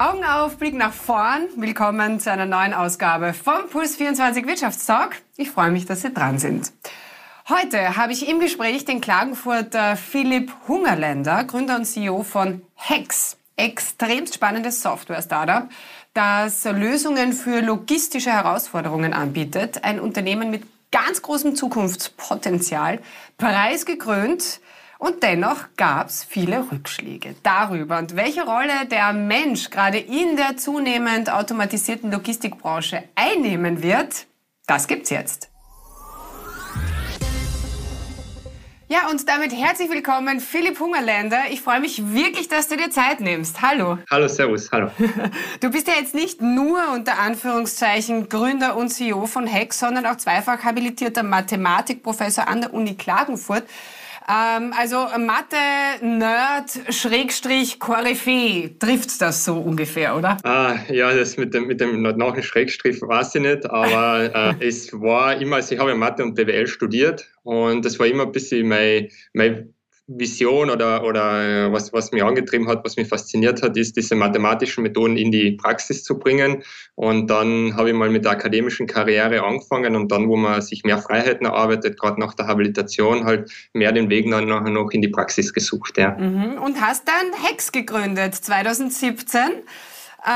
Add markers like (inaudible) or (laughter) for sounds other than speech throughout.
Augen auf, Blick nach vorn. Willkommen zu einer neuen Ausgabe vom Puls 24 Wirtschaftstalk. Ich freue mich, dass Sie dran sind. Heute habe ich im Gespräch den Klagenfurter Philipp Hungerländer, Gründer und CEO von Hex. Extremst spannendes Software-Startup, das Lösungen für logistische Herausforderungen anbietet. Ein Unternehmen mit ganz großem Zukunftspotenzial, preisgekrönt und dennoch gab es viele Rückschläge darüber und welche Rolle der Mensch gerade in der zunehmend automatisierten Logistikbranche einnehmen wird, das gibt's jetzt. Ja, und damit herzlich willkommen, Philipp Hungerländer. Ich freue mich wirklich, dass du dir Zeit nimmst. Hallo. Hallo, Servus, hallo. (laughs) Du bist ja jetzt nicht nur unter Anführungszeichen Gründer und CEO von Hex, sondern auch zweifach habilitierter Mathematikprofessor an der Uni Klagenfurt. Ähm, also Mathe, Nerd, Schrägstrich, Koryphäe, trifft's das so ungefähr, oder? Ah, ja, das mit dem, mit dem nach Schrägstrich weiß ich nicht, aber (laughs) äh, es war immer, also ich habe Mathe und BWL studiert und das war immer ein bisschen mein, mein Vision oder, oder äh, was, was mich angetrieben hat, was mich fasziniert hat, ist, diese mathematischen Methoden in die Praxis zu bringen. Und dann habe ich mal mit der akademischen Karriere angefangen und dann, wo man sich mehr Freiheiten erarbeitet, gerade nach der Habilitation, halt mehr den Weg dann nachher noch in die Praxis gesucht. Ja. Mhm. Und hast dann Hex gegründet, 2017.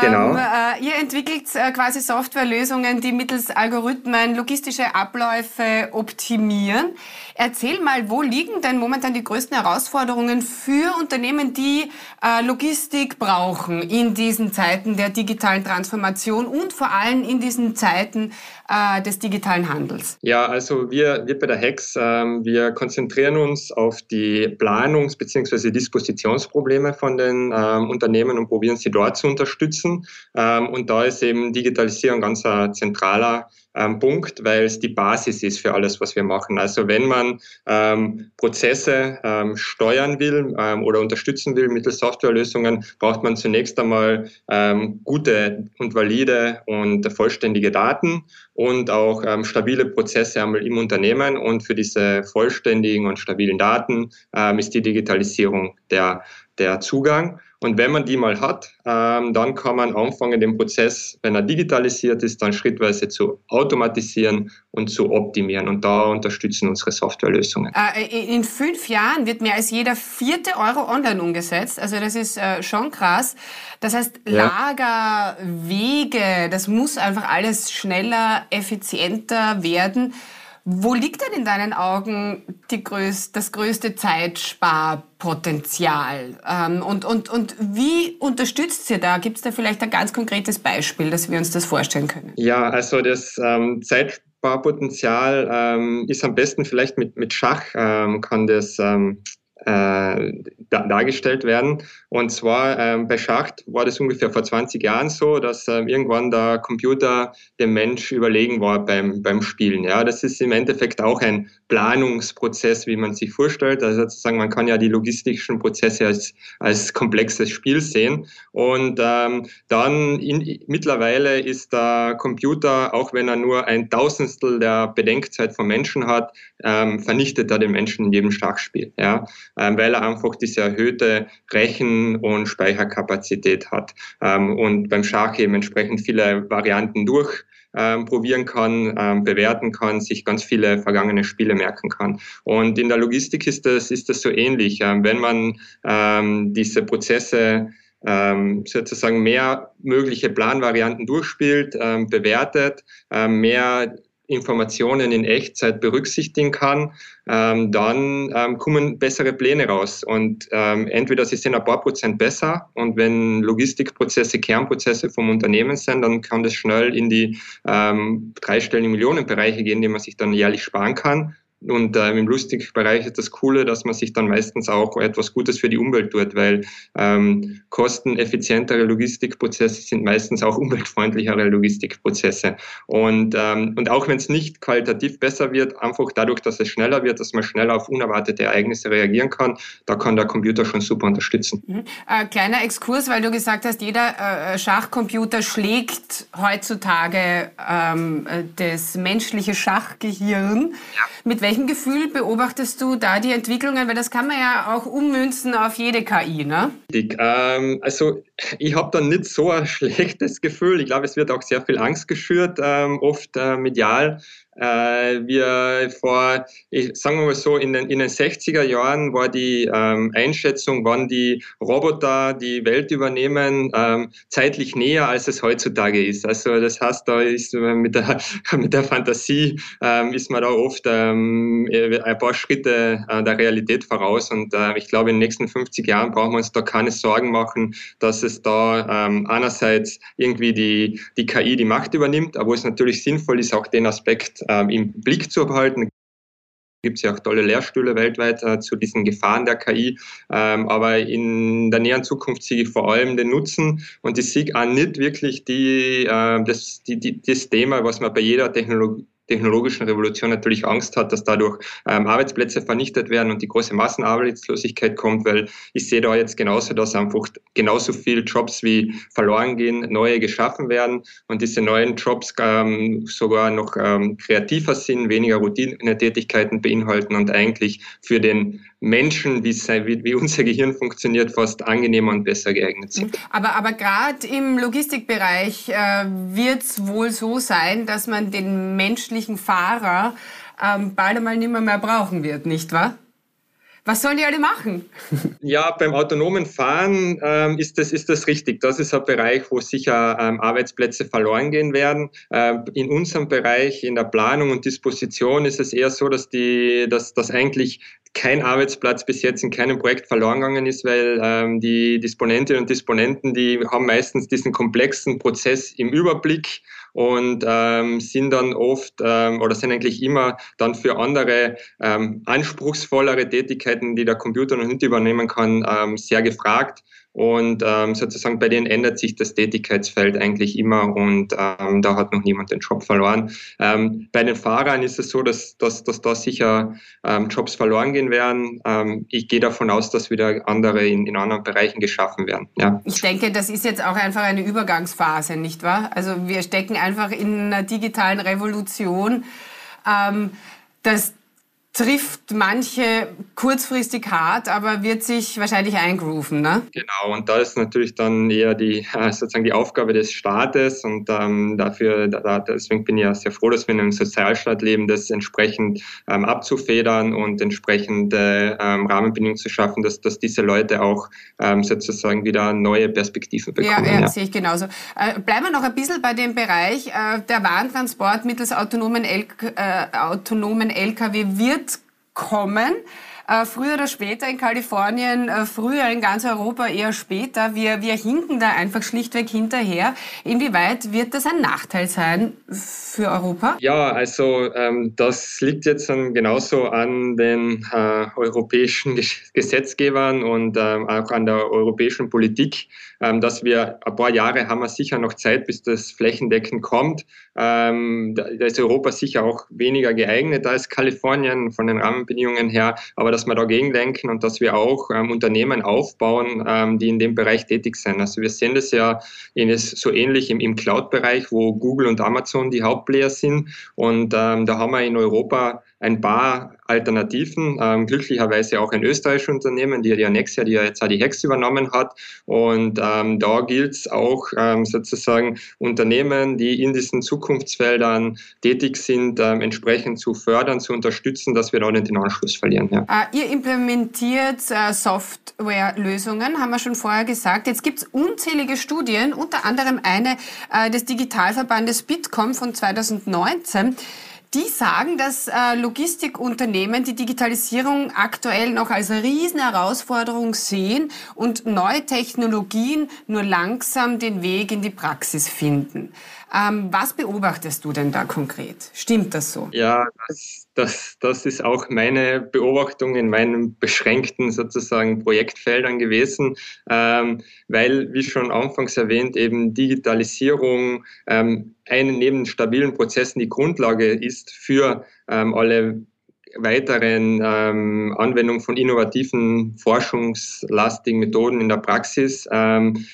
Genau. Ähm, äh, ihr entwickelt äh, quasi Softwarelösungen, die mittels Algorithmen logistische Abläufe optimieren. Erzähl mal, wo liegen denn momentan die größten Herausforderungen für Unternehmen, die äh, Logistik brauchen in diesen Zeiten der digitalen Transformation und vor allem in diesen Zeiten des digitalen Handels? Ja, also wir, wir bei der HEX, ähm, wir konzentrieren uns auf die Planungs- bzw. Dispositionsprobleme von den ähm, Unternehmen und probieren sie dort zu unterstützen. Ähm, und da ist eben Digitalisierung ganz ein zentraler ähm, Punkt, weil es die Basis ist für alles, was wir machen. Also wenn man ähm, Prozesse steuern will oder unterstützen will mittels Softwarelösungen, braucht man zunächst einmal gute und valide und vollständige Daten und auch stabile Prozesse einmal im Unternehmen. Und für diese vollständigen und stabilen Daten ist die Digitalisierung der, der Zugang. Und wenn man die mal hat, ähm, dann kann man anfangen, den Prozess, wenn er digitalisiert ist, dann schrittweise zu automatisieren und zu optimieren. Und da unterstützen unsere Softwarelösungen. Äh, in fünf Jahren wird mehr als jeder vierte Euro online umgesetzt. Also das ist äh, schon krass. Das heißt, Lager, Wege, das muss einfach alles schneller, effizienter werden. Wo liegt denn in deinen Augen größ das größte Zeitsparpotenzial? Ähm, und, und, und wie unterstützt ihr da? Gibt es da vielleicht ein ganz konkretes Beispiel, dass wir uns das vorstellen können? Ja, also das ähm, Zeitsparpotenzial ähm, ist am besten vielleicht mit, mit Schach, ähm, kann das ähm, äh, dargestellt werden. Und zwar ähm, bei Schacht war das ungefähr vor 20 Jahren so, dass ähm, irgendwann der Computer dem Mensch überlegen war beim, beim Spielen. Ja, das ist im Endeffekt auch ein Planungsprozess, wie man sich vorstellt. Also sozusagen, man kann ja die logistischen Prozesse als, als komplexes Spiel sehen. Und ähm, dann in, mittlerweile ist der Computer, auch wenn er nur ein Tausendstel der Bedenkzeit vom Menschen hat, ähm, vernichtet er den Menschen in jedem Schachspiel. Ja, weil er einfach diese erhöhte Rechen- und Speicherkapazität hat ähm, und beim Schach eben entsprechend viele Varianten durch ähm, probieren kann, ähm, bewerten kann, sich ganz viele vergangene Spiele merken kann. Und in der Logistik ist das, ist das so ähnlich. Ähm, wenn man ähm, diese Prozesse ähm, sozusagen mehr mögliche Planvarianten durchspielt, ähm, bewertet, ähm, mehr Informationen in Echtzeit berücksichtigen kann, ähm, dann ähm, kommen bessere Pläne raus. Und ähm, entweder sie sind ein paar Prozent besser und wenn Logistikprozesse Kernprozesse vom Unternehmen sind, dann kann das schnell in die ähm, dreistelligen Millionenbereiche gehen, die man sich dann jährlich sparen kann. Und äh, im Lustigbereich ist das Coole, dass man sich dann meistens auch etwas Gutes für die Umwelt tut, weil ähm, kosteneffizientere Logistikprozesse sind meistens auch umweltfreundlichere Logistikprozesse. Und, ähm, und auch wenn es nicht qualitativ besser wird, einfach dadurch, dass es schneller wird, dass man schneller auf unerwartete Ereignisse reagieren kann, da kann der Computer schon super unterstützen. Mhm. Äh, kleiner Exkurs, weil du gesagt hast, jeder äh, Schachcomputer schlägt heutzutage ähm, äh, das menschliche Schachgehirn. Ja. Mit welchem Gefühl beobachtest du da die Entwicklungen? Weil das kann man ja auch ummünzen auf jede KI, ne? Ähm, also ich habe da nicht so ein (laughs) schlechtes Gefühl. Ich glaube, es wird auch sehr viel Angst geschürt, ähm, oft äh, medial. Äh, wir vor, ich, sagen wir mal so, in den, in den 60er Jahren war die ähm, Einschätzung, wann die Roboter die Welt übernehmen, ähm, zeitlich näher, als es heutzutage ist. Also das heißt, da ist mit der, (laughs) mit der Fantasie ähm, ist man da oft ähm, ein paar Schritte äh, der Realität voraus. Und äh, ich glaube, in den nächsten 50 Jahren brauchen wir uns da keine Sorgen machen, dass es da ähm, einerseits irgendwie die, die KI die Macht übernimmt, aber es natürlich sinnvoll ist, auch den Aspekt ähm, im Blick zu behalten gibt es ja auch tolle Lehrstühle weltweit äh, zu diesen Gefahren der KI. Ähm, aber in der näheren Zukunft sehe ich vor allem den Nutzen und ich sehe auch nicht wirklich die, äh, das, die, die, das Thema, was man bei jeder Technologie technologischen Revolution natürlich Angst hat, dass dadurch ähm, Arbeitsplätze vernichtet werden und die große Massenarbeitslosigkeit kommt, weil ich sehe da jetzt genauso, dass einfach genauso viele Jobs wie verloren gehen, neue geschaffen werden und diese neuen Jobs ähm, sogar noch ähm, kreativer sind, weniger Routinetätigkeiten beinhalten und eigentlich für den Menschen, wie, wie, unser Gehirn funktioniert, fast angenehmer und besser geeignet sind. Aber, aber gerade im Logistikbereich äh, wird es wohl so sein, dass man den menschlichen Fahrer ähm, bald einmal nicht mehr, mehr brauchen wird, nicht wahr? Was sollen die alle machen? (laughs) Ja, beim autonomen Fahren ähm, ist, das, ist das richtig. Das ist ein Bereich, wo sicher ähm, Arbeitsplätze verloren gehen werden. Ähm, in unserem Bereich, in der Planung und Disposition, ist es eher so, dass, die, dass, dass eigentlich kein Arbeitsplatz bis jetzt in keinem Projekt verloren gegangen ist, weil ähm, die Disponentinnen und Disponenten, die haben meistens diesen komplexen Prozess im Überblick und ähm, sind dann oft ähm, oder sind eigentlich immer dann für andere ähm, anspruchsvollere Tätigkeiten, die der Computer noch nicht übernehmen kann, ähm, sehr gefragt. Und ähm, sozusagen bei denen ändert sich das Tätigkeitsfeld eigentlich immer und ähm, da hat noch niemand den Job verloren. Ähm, bei den Fahrern ist es so, dass, dass, dass da sicher ähm, Jobs verloren gehen werden. Ähm, ich gehe davon aus, dass wieder andere in, in anderen Bereichen geschaffen werden. Ja. Ich denke, das ist jetzt auch einfach eine Übergangsphase, nicht wahr? Also wir stecken einfach in einer digitalen Revolution. Ähm, das trifft manche kurzfristig hart, aber wird sich wahrscheinlich eingrooven, ne? Genau, und da ist natürlich dann eher die (laughs) sozusagen die Aufgabe des Staates und ähm, dafür, da, deswegen bin ich ja sehr froh, dass wir in einem Sozialstaat leben, das entsprechend ähm, abzufedern und entsprechende ähm, Rahmenbedingungen zu schaffen, dass, dass diese Leute auch ähm, sozusagen wieder neue Perspektiven bekommen. Ja, ja, ja. sehe ich genauso. Äh, bleiben wir noch ein bisschen bei dem Bereich. Äh, der Warentransport mittels autonomen, L äh, autonomen LKW wird kommen. Äh, früher oder später in Kalifornien, äh, früher in ganz Europa eher später. Wir, wir hinken da einfach schlichtweg hinterher. Inwieweit wird das ein Nachteil sein für Europa? Ja, also ähm, das liegt jetzt dann genauso an den äh, europäischen Gesetzgebern und ähm, auch an der europäischen Politik, ähm, dass wir ein paar Jahre haben wir sicher noch Zeit, bis das flächendeckend kommt. Ähm, da ist Europa sicher auch weniger geeignet als Kalifornien von den Rahmenbedingungen her, aber dass wir dagegen denken und dass wir auch ähm, Unternehmen aufbauen, ähm, die in dem Bereich tätig sind. Also wir sehen das ja in, so ähnlich im, im Cloud-Bereich, wo Google und Amazon die Hauptplayer sind. Und ähm, da haben wir in Europa ein paar Alternativen, ähm, glücklicherweise auch ein österreichisches Unternehmen, die ja Nexia, die ja jetzt auch die Hex übernommen hat. Und ähm, da gilt es auch ähm, sozusagen Unternehmen, die in diesen Zukunftsfeldern tätig sind, ähm, entsprechend zu fördern, zu unterstützen, dass wir da nicht den Anschluss verlieren. Ja. Uh, ihr implementiert uh, Softwarelösungen, haben wir schon vorher gesagt. Jetzt gibt es unzählige Studien, unter anderem eine uh, des Digitalverbandes Bitkom von 2019 die sagen, dass äh, Logistikunternehmen die Digitalisierung aktuell noch als Riesenherausforderung sehen und neue Technologien nur langsam den Weg in die Praxis finden. Ähm, was beobachtest du denn da konkret? Stimmt das so? Ja, das, das, das ist auch meine Beobachtung in meinen beschränkten sozusagen Projektfeldern gewesen, ähm, weil, wie schon anfangs erwähnt, eben Digitalisierung ähm, einen neben stabilen Prozessen die Grundlage ist für ähm, alle weiteren ähm, Anwendungen von innovativen, forschungslastigen Methoden in der Praxis. Ähm,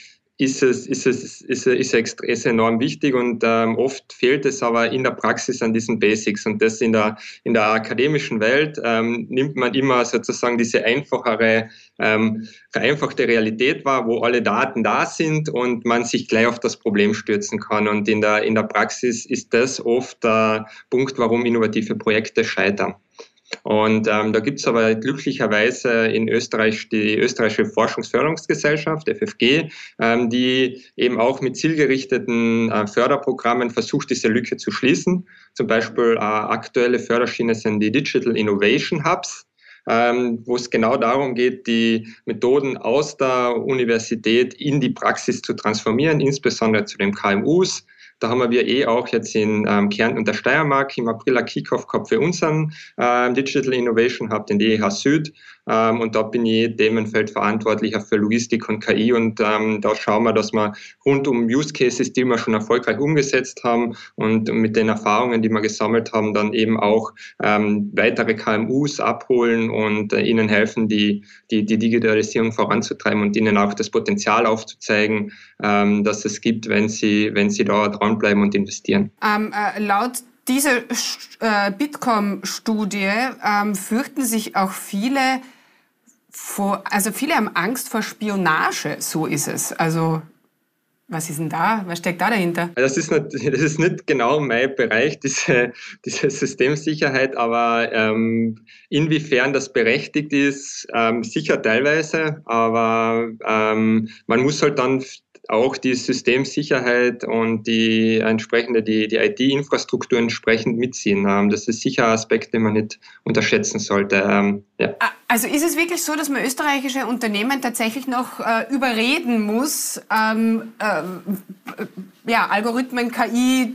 ist es, ist es, ist, ist, ist, ist enorm wichtig und ähm, oft fehlt es aber in der Praxis an diesen Basics und das in der, in der akademischen Welt ähm, nimmt man immer sozusagen diese einfachere, ähm, vereinfachte Realität wahr, wo alle Daten da sind und man sich gleich auf das Problem stürzen kann und in der, in der Praxis ist das oft der Punkt, warum innovative Projekte scheitern. Und ähm, da gibt es aber glücklicherweise in Österreich die österreichische Forschungsförderungsgesellschaft, FFG, ähm, die eben auch mit zielgerichteten äh, Förderprogrammen versucht, diese Lücke zu schließen. Zum Beispiel äh, aktuelle Förderschiene sind die Digital Innovation Hubs. Ähm, wo es genau darum geht, die Methoden aus der Universität in die Praxis zu transformieren, insbesondere zu den KMUs. Da haben wir eh auch jetzt in ähm, Kärnten und der Steiermark im April ein Kickoff gehabt für unseren ähm, Digital Innovation Hub, den DEH Süd. Ähm, und da bin ich Themenfeld für Logistik und KI. Und ähm, da schauen wir, dass wir rund um Use Cases, die wir schon erfolgreich umgesetzt haben und mit den Erfahrungen, die wir gesammelt haben, dann eben auch ähm, weitere KMUs abholen und äh, ihnen helfen, die, die, die Digitalisierung voranzutreiben und ihnen auch das Potenzial aufzuzeigen, ähm, dass es gibt, wenn sie, wenn sie da dranbleiben und investieren. Ähm, äh, laut dieser äh, Bitkom-Studie ähm, fürchten sich auch viele vor, also viele haben Angst vor Spionage, so ist es. Also was ist denn da? Was steckt da dahinter? Das ist nicht, (laughs) das ist nicht genau mein Bereich, diese, (laughs) diese Systemsicherheit, aber ähm, inwiefern das berechtigt ist, ähm, sicher teilweise, aber ähm, man muss halt dann auch die Systemsicherheit und die entsprechende, die, die IT-Infrastruktur entsprechend mitziehen. Ähm, das ist sicher ein Aspekt, den man nicht unterschätzen sollte. Ähm, ja. Also ist es wirklich so, dass man österreichische Unternehmen tatsächlich noch äh, überreden muss, ähm, äh, ja, Algorithmen, KI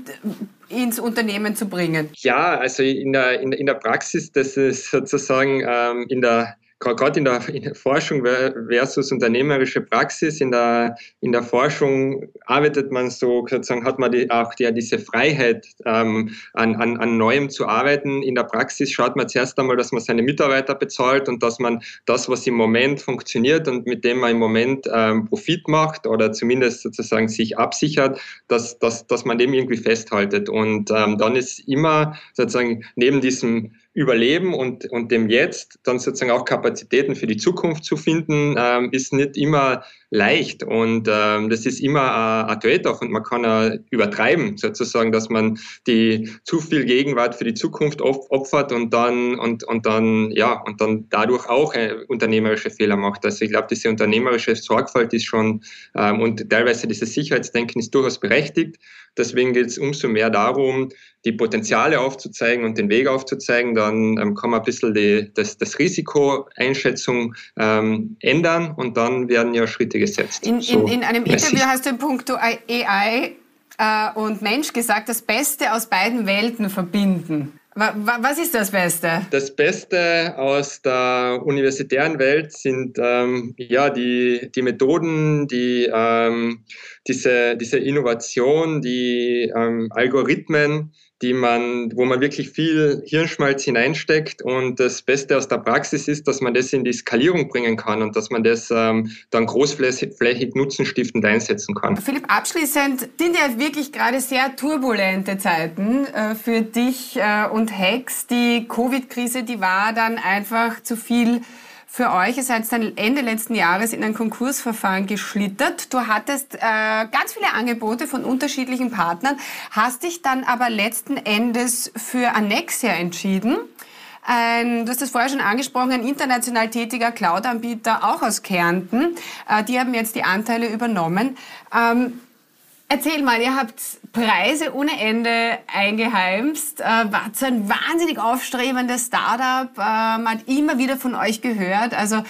ins Unternehmen zu bringen? Ja, also in der, in, in der Praxis, das ist sozusagen ähm, in der gerade in der, in der Forschung versus unternehmerische Praxis, in der, in der Forschung arbeitet man so, sozusagen hat man die, auch die, diese Freiheit, ähm, an, an, an Neuem zu arbeiten. In der Praxis schaut man zuerst einmal, dass man seine Mitarbeiter bezahlt und dass man das, was im Moment funktioniert und mit dem man im Moment ähm, Profit macht oder zumindest sozusagen sich absichert, dass, dass, dass man dem irgendwie festhaltet. Und ähm, dann ist immer sozusagen neben diesem Überleben und, und dem Jetzt dann sozusagen auch Kapazitäten für die Zukunft zu finden, ähm, ist nicht immer leicht und ähm, das ist immer ein Trade-off und man kann äh, übertreiben sozusagen, dass man die zu viel Gegenwart für die Zukunft opfert und dann und, und dann ja und dann dadurch auch äh, unternehmerische Fehler macht. Also ich glaube, diese unternehmerische Sorgfalt ist schon ähm, und teilweise dieses Sicherheitsdenken ist durchaus berechtigt. Deswegen geht es umso mehr darum, die Potenziale aufzuzeigen und den Weg aufzuzeigen. Dann ähm, kann man ein bisschen die, das, das Risikoeinschätzung ähm, ändern und dann werden ja Schritte Schritte gesetzt. In, so in, in einem Interview hast du in puncto AI äh, und Mensch gesagt, das Beste aus beiden Welten verbinden. Was ist das Beste? Das Beste aus der universitären Welt sind ähm, ja die, die Methoden, die, ähm, diese, diese Innovation, die ähm, Algorithmen, die man, wo man wirklich viel Hirnschmalz hineinsteckt. Und das Beste aus der Praxis ist, dass man das in die Skalierung bringen kann und dass man das ähm, dann großflächig nutzenstiftend einsetzen kann. Philipp, abschließend sind ja wirklich gerade sehr turbulente Zeiten äh, für dich äh, und Hex. Die Covid-Krise, die war dann einfach zu viel für euch. Ihr seid dann Ende letzten Jahres in ein Konkursverfahren geschlittert. Du hattest äh, ganz viele Angebote von unterschiedlichen Partnern, hast dich dann aber letzten Endes für Annexia entschieden. Ein, du hast das vorher schon angesprochen, ein international tätiger Cloud-Anbieter, auch aus Kärnten. Äh, die haben jetzt die Anteile übernommen. Ähm, Erzähl mal, ihr habt Preise ohne Ende eingeheimst, äh, wart so ein wahnsinnig aufstrebendes Startup, äh, man hat immer wieder von euch gehört, also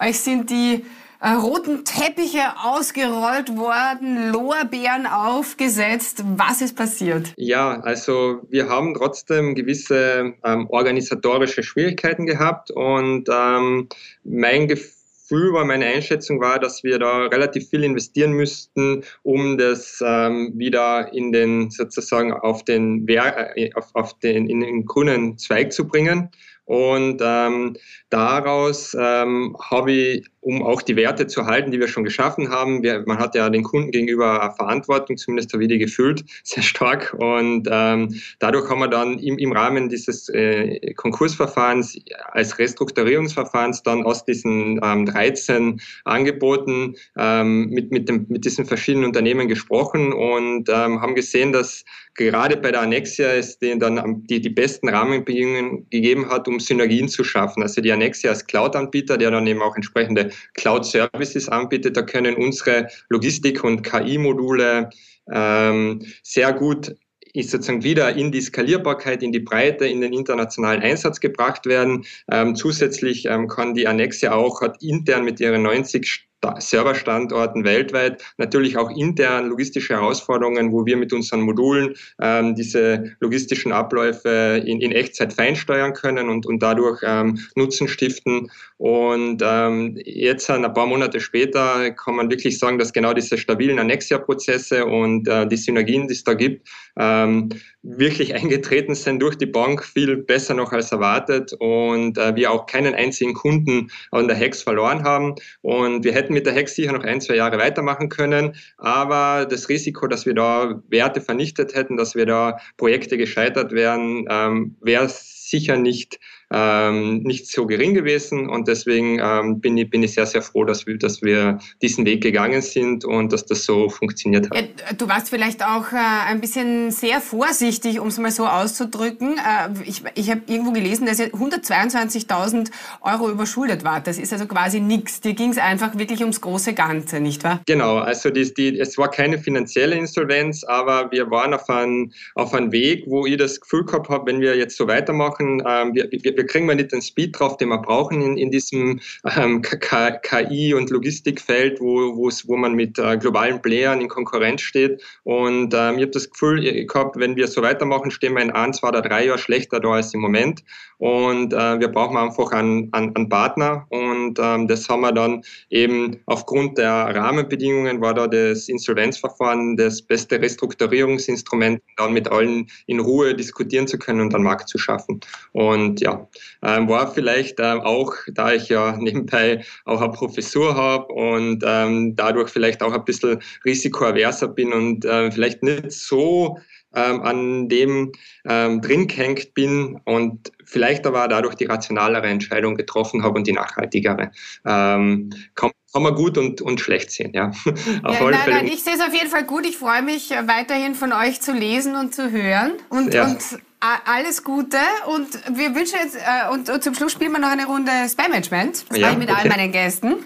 euch sind die äh, roten Teppiche ausgerollt worden, Lorbeeren aufgesetzt. Was ist passiert? Ja, also wir haben trotzdem gewisse ähm, organisatorische Schwierigkeiten gehabt und ähm, mein Gefühl Gefühl war, meine Einschätzung war, dass wir da relativ viel investieren müssten, um das ähm, wieder in den sozusagen auf den, äh, auf, auf den, in den grünen Zweig zu bringen. Und ähm, daraus ähm, habe ich um auch die Werte zu halten, die wir schon geschaffen haben. Wir, man hat ja den Kunden gegenüber Verantwortung, zumindest habe ich die gefühlt, (laughs) sehr stark. Und ähm, dadurch haben wir dann im, im Rahmen dieses äh, Konkursverfahrens als Restrukturierungsverfahrens dann aus diesen ähm, 13 Angeboten ähm, mit, mit, dem, mit diesen verschiedenen Unternehmen gesprochen und ähm, haben gesehen, dass gerade bei der Annexia es denen dann die, die besten Rahmenbedingungen gegeben hat, um Synergien zu schaffen. Also die Annexia als Cloud-Anbieter, der dann eben auch entsprechende Cloud-Services anbietet. Da können unsere Logistik- und KI-Module ähm, sehr gut ist sozusagen wieder in die Skalierbarkeit, in die Breite, in den internationalen Einsatz gebracht werden. Ähm, zusätzlich ähm, kann die Annexe auch, hat intern mit ihren 90 Serverstandorten weltweit, natürlich auch intern logistische Herausforderungen, wo wir mit unseren Modulen ähm, diese logistischen Abläufe in, in Echtzeit feinsteuern können und, und dadurch ähm, Nutzen stiften. Und ähm, jetzt, ein paar Monate später, kann man wirklich sagen, dass genau diese stabilen Annexia-Prozesse und äh, die Synergien, die es da gibt, ähm, wirklich (laughs) eingetreten sind durch die Bank, viel besser noch als erwartet und äh, wir auch keinen einzigen Kunden an der Hex verloren haben. Und wir hätten mit der Hex sicher noch ein, zwei Jahre weitermachen können, aber das Risiko, dass wir da Werte vernichtet hätten, dass wir da Projekte gescheitert wären, ähm, wäre sicher nicht ähm, nicht so gering gewesen und deswegen ähm, bin, ich, bin ich sehr, sehr froh, dass wir, dass wir diesen Weg gegangen sind und dass das so funktioniert hat. Ja, du warst vielleicht auch äh, ein bisschen sehr vorsichtig, um es mal so auszudrücken. Äh, ich ich habe irgendwo gelesen, dass ihr 122.000 Euro überschuldet wart. Das ist also quasi nichts. Dir ging es einfach wirklich ums große Ganze, nicht wahr? Genau, also die, die, es war keine finanzielle Insolvenz, aber wir waren auf einem auf ein Weg, wo ich das Gefühl gehabt habe, wenn wir jetzt so weitermachen, ähm, wir, wir, wir kriegen wir nicht den Speed drauf, den wir brauchen in, in diesem ähm, KI- und Logistikfeld, wo, wo man mit äh, globalen Playern in Konkurrenz steht. Und ähm, ich habe das Gefühl gehabt, wenn wir so weitermachen, stehen wir in ein, zwei oder drei Jahren schlechter da als im Moment. Und äh, wir brauchen einfach einen, einen, einen Partner. Und ähm, das haben wir dann eben aufgrund der Rahmenbedingungen war da das Insolvenzverfahren das beste Restrukturierungsinstrument, dann mit allen in Ruhe diskutieren zu können und einen Markt zu schaffen. Und ja, ähm, war vielleicht ähm, auch, da ich ja (laughs) nebenbei auch eine Professur habe und ähm, dadurch vielleicht auch ein bisschen risikoaverser bin und äh, vielleicht nicht so ähm, an dem ähm, drin gehängt bin und vielleicht aber dadurch die rationalere Entscheidung getroffen habe und die nachhaltigere. Ähm, kann, kann man gut und, und schlecht sehen, ja. (laughs) auf ja nein, nein, ich sehe es auf jeden Fall gut. Ich freue mich weiterhin von euch zu lesen und zu hören und, ja. und alles Gute und wir wünschen jetzt, äh, und, und, zum Schluss spielen wir noch eine Runde Spam-Management. Das ja, mache ich mit okay. all meinen Gästen.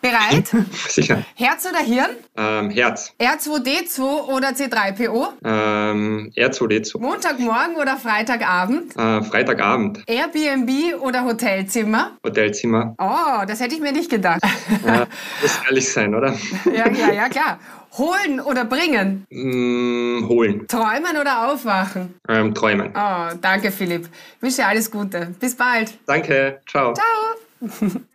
Bereit? (laughs) Sicher. Herz oder Hirn? Ähm, Herz. R2D2 oder C3PO? Ähm, R2D2. Montagmorgen oder Freitagabend? Äh, Freitagabend. Airbnb oder Hotelzimmer? Hotelzimmer. Oh, das hätte ich mir nicht gedacht. Ja, muss ehrlich sein, oder? (laughs) ja, ja, ja, klar. Holen oder bringen? Mm, holen. Träumen oder aufwachen? Ähm, träumen. Oh, danke, Philipp. Ich wünsche dir alles Gute. Bis bald. Danke. Ciao. Ciao. (laughs)